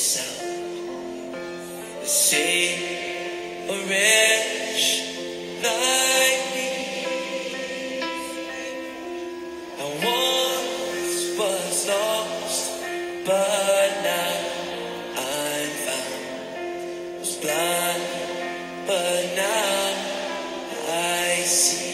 sound that saved a wretch like. I once was lost, but now I'm found. Was blind, but now I see.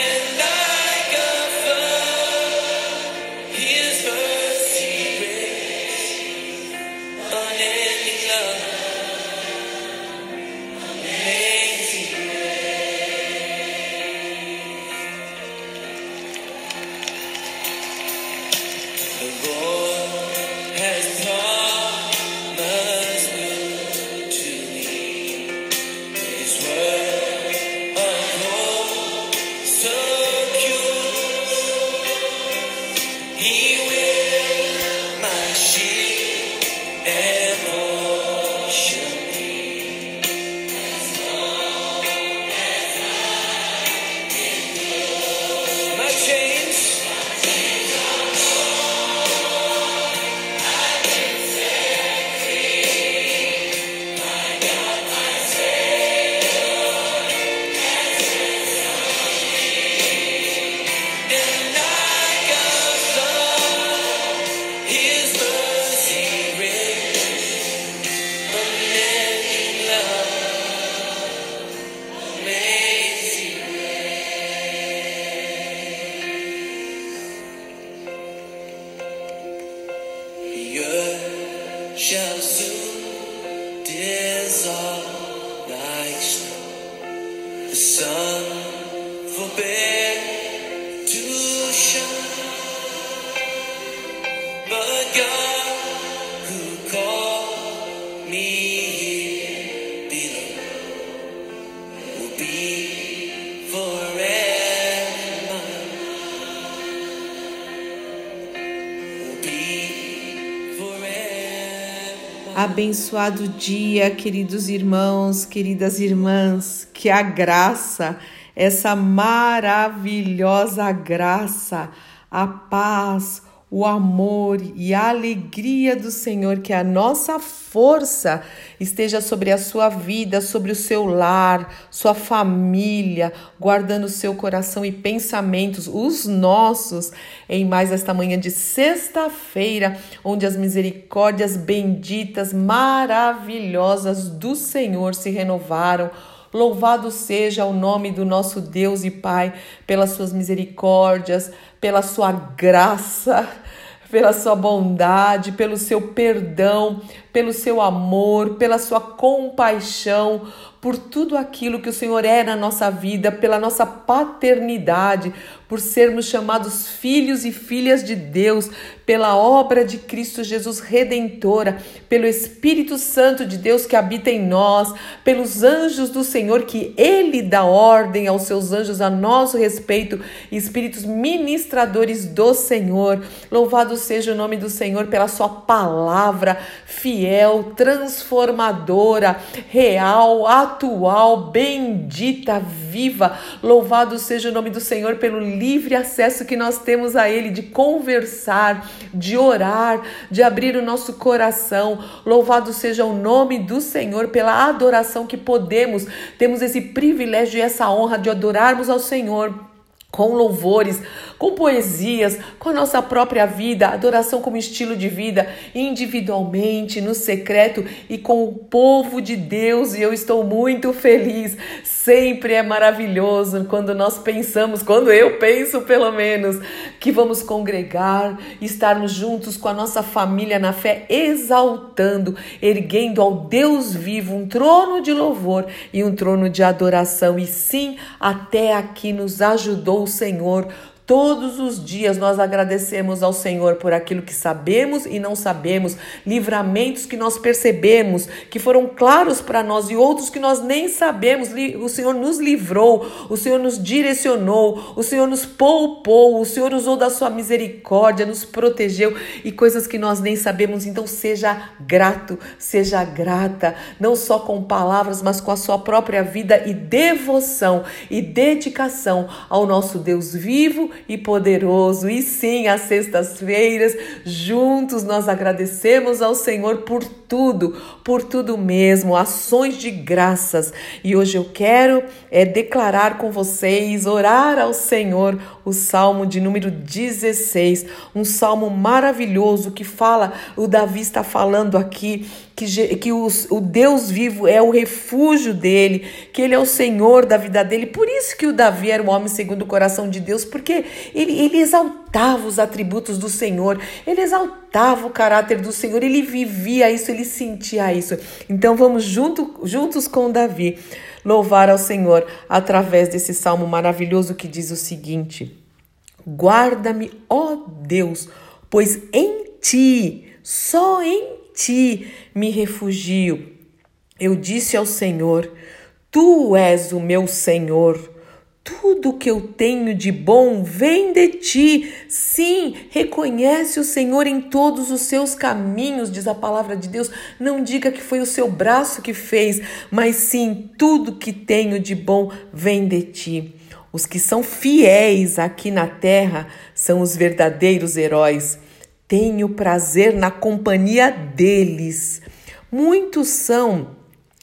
Amen. Shall soon dissolve like snow. The sun Abençoado dia, queridos irmãos, queridas irmãs, que a graça, essa maravilhosa graça, a paz, o amor e a alegria do Senhor, que a nossa força esteja sobre a sua vida, sobre o seu lar, sua família, guardando seu coração e pensamentos, os nossos, em mais esta manhã de sexta-feira, onde as misericórdias benditas, maravilhosas do Senhor se renovaram. Louvado seja o nome do nosso Deus e Pai pelas suas misericórdias, pela sua graça, pela sua bondade, pelo seu perdão, pelo seu amor, pela sua compaixão, por tudo aquilo que o Senhor é na nossa vida, pela nossa paternidade, por sermos chamados filhos e filhas de Deus, pela obra de Cristo Jesus redentora, pelo Espírito Santo de Deus que habita em nós, pelos anjos do Senhor que ele dá ordem aos seus anjos a nosso respeito, espíritos ministradores do Senhor. Louvado seja o nome do Senhor pela sua palavra fiel, transformadora, real, atual, bendita, viva. Louvado seja o nome do Senhor pelo livre acesso que nós temos a Ele de conversar, de orar, de abrir o nosso coração. Louvado seja o nome do Senhor pela adoração que podemos, temos esse privilégio e essa honra de adorarmos ao Senhor com louvores, com poesias, com a nossa própria vida, adoração como estilo de vida, individualmente, no secreto e com o povo de Deus. E eu estou muito feliz. Sempre é maravilhoso quando nós pensamos, quando eu penso pelo menos, que vamos congregar, estarmos juntos com a nossa família na fé, exaltando, erguendo ao Deus vivo um trono de louvor e um trono de adoração. E sim, até aqui nos ajudou o Senhor Todos os dias nós agradecemos ao Senhor por aquilo que sabemos e não sabemos, livramentos que nós percebemos, que foram claros para nós e outros que nós nem sabemos. O Senhor nos livrou, o Senhor nos direcionou, o Senhor nos poupou, o Senhor usou da sua misericórdia, nos protegeu e coisas que nós nem sabemos. Então seja grato, seja grata, não só com palavras, mas com a sua própria vida e devoção e dedicação ao nosso Deus vivo e poderoso. E sim, às sextas-feiras, juntos nós agradecemos ao Senhor por tudo, por tudo mesmo, ações de graças. E hoje eu quero é declarar com vocês, orar ao Senhor o Salmo de número 16, um salmo maravilhoso que fala, o Davi está falando aqui que, que o Deus vivo é o refúgio dele, que ele é o Senhor da vida dele. Por isso que o Davi era um homem segundo o coração de Deus, porque ele, ele exaltava os atributos do Senhor, ele exaltava o caráter do Senhor, ele vivia isso, ele sentia isso. Então vamos junto, juntos com Davi louvar ao Senhor através desse salmo maravilhoso que diz o seguinte: Guarda-me, ó Deus, pois em ti, só em ti me refugio. Eu disse ao Senhor: Tu és o meu Senhor. Tudo que eu tenho de bom vem de ti. Sim, reconhece o Senhor em todos os seus caminhos, diz a palavra de Deus. Não diga que foi o seu braço que fez, mas sim, tudo que tenho de bom vem de ti. Os que são fiéis aqui na terra são os verdadeiros heróis. Tenho prazer na companhia deles. Muitos são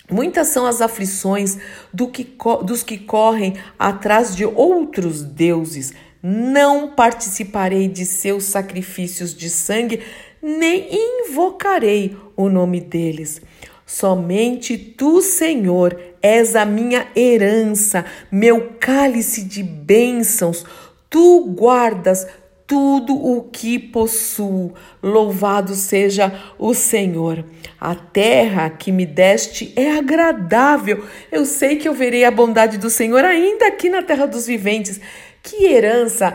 Muitas são as aflições do que, dos que correm atrás de outros deuses. Não participarei de seus sacrifícios de sangue, nem invocarei o nome deles. Somente tu, Senhor, és a minha herança, meu cálice de bênçãos. Tu guardas tudo o que possuo. Louvado seja o Senhor. A terra que me deste é agradável. Eu sei que eu verei a bondade do Senhor ainda aqui na terra dos viventes. Que herança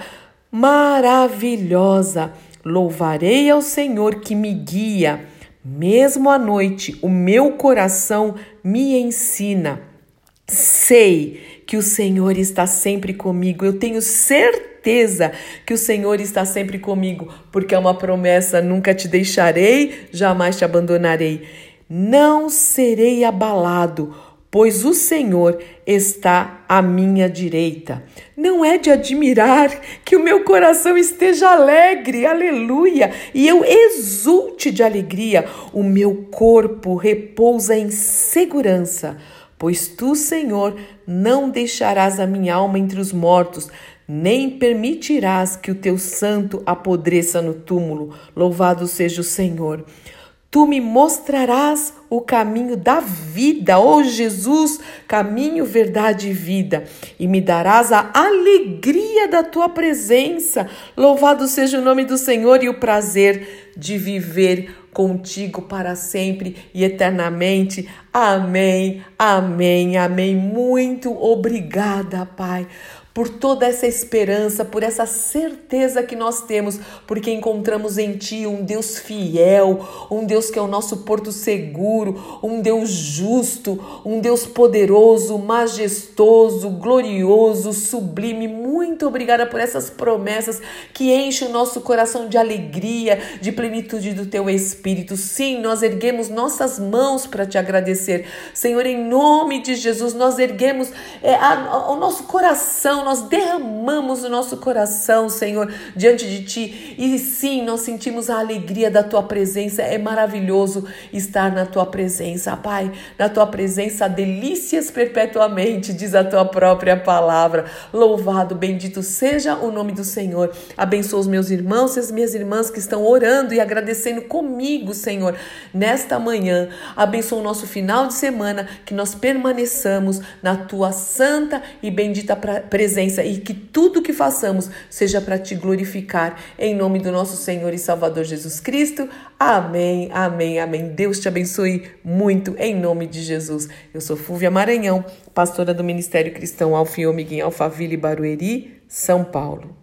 maravilhosa! Louvarei ao Senhor que me guia. Mesmo à noite, o meu coração me ensina. Sei que o Senhor está sempre comigo. Eu tenho certeza que o Senhor está sempre comigo, porque é uma promessa: nunca te deixarei, jamais te abandonarei. Não serei abalado, pois o Senhor está à minha direita. Não é de admirar que o meu coração esteja alegre, aleluia, e eu exulte de alegria. O meu corpo repousa em segurança, pois tu, Senhor, não deixarás a minha alma entre os mortos nem permitirás que o teu santo apodreça no túmulo. Louvado seja o Senhor. Tu me mostrarás o caminho da vida, ó oh Jesus, caminho, verdade e vida, e me darás a alegria da tua presença. Louvado seja o nome do Senhor e o prazer de viver contigo para sempre e eternamente. Amém, amém, amém. Muito obrigada, Pai por toda essa esperança, por essa certeza que nós temos, porque encontramos em Ti um Deus fiel, um Deus que é o nosso porto seguro, um Deus justo, um Deus poderoso, majestoso, glorioso, sublime. Muito obrigada por essas promessas que enchem o nosso coração de alegria, de plenitude do Teu Espírito. Sim, nós erguemos nossas mãos para te agradecer. Senhor, em nome de Jesus, nós erguemos é, a, a, o nosso coração nós derramamos o nosso coração, Senhor, diante de Ti. E sim, nós sentimos a alegria da Tua presença. É maravilhoso estar na Tua presença, Pai. Na Tua presença, delícias perpetuamente, diz a Tua própria palavra. Louvado, bendito seja o nome do Senhor. Abençoa os meus irmãos e as minhas irmãs que estão orando e agradecendo comigo, Senhor, nesta manhã. Abençoa o nosso final de semana, que nós permaneçamos na tua santa e bendita presença e que tudo que façamos seja para te glorificar. Em nome do nosso Senhor e Salvador Jesus Cristo. Amém, amém, amém. Deus te abençoe muito em nome de Jesus. Eu sou Fúvia Maranhão, pastora do Ministério Cristão Alfio Miguel Alphaville Barueri, São Paulo.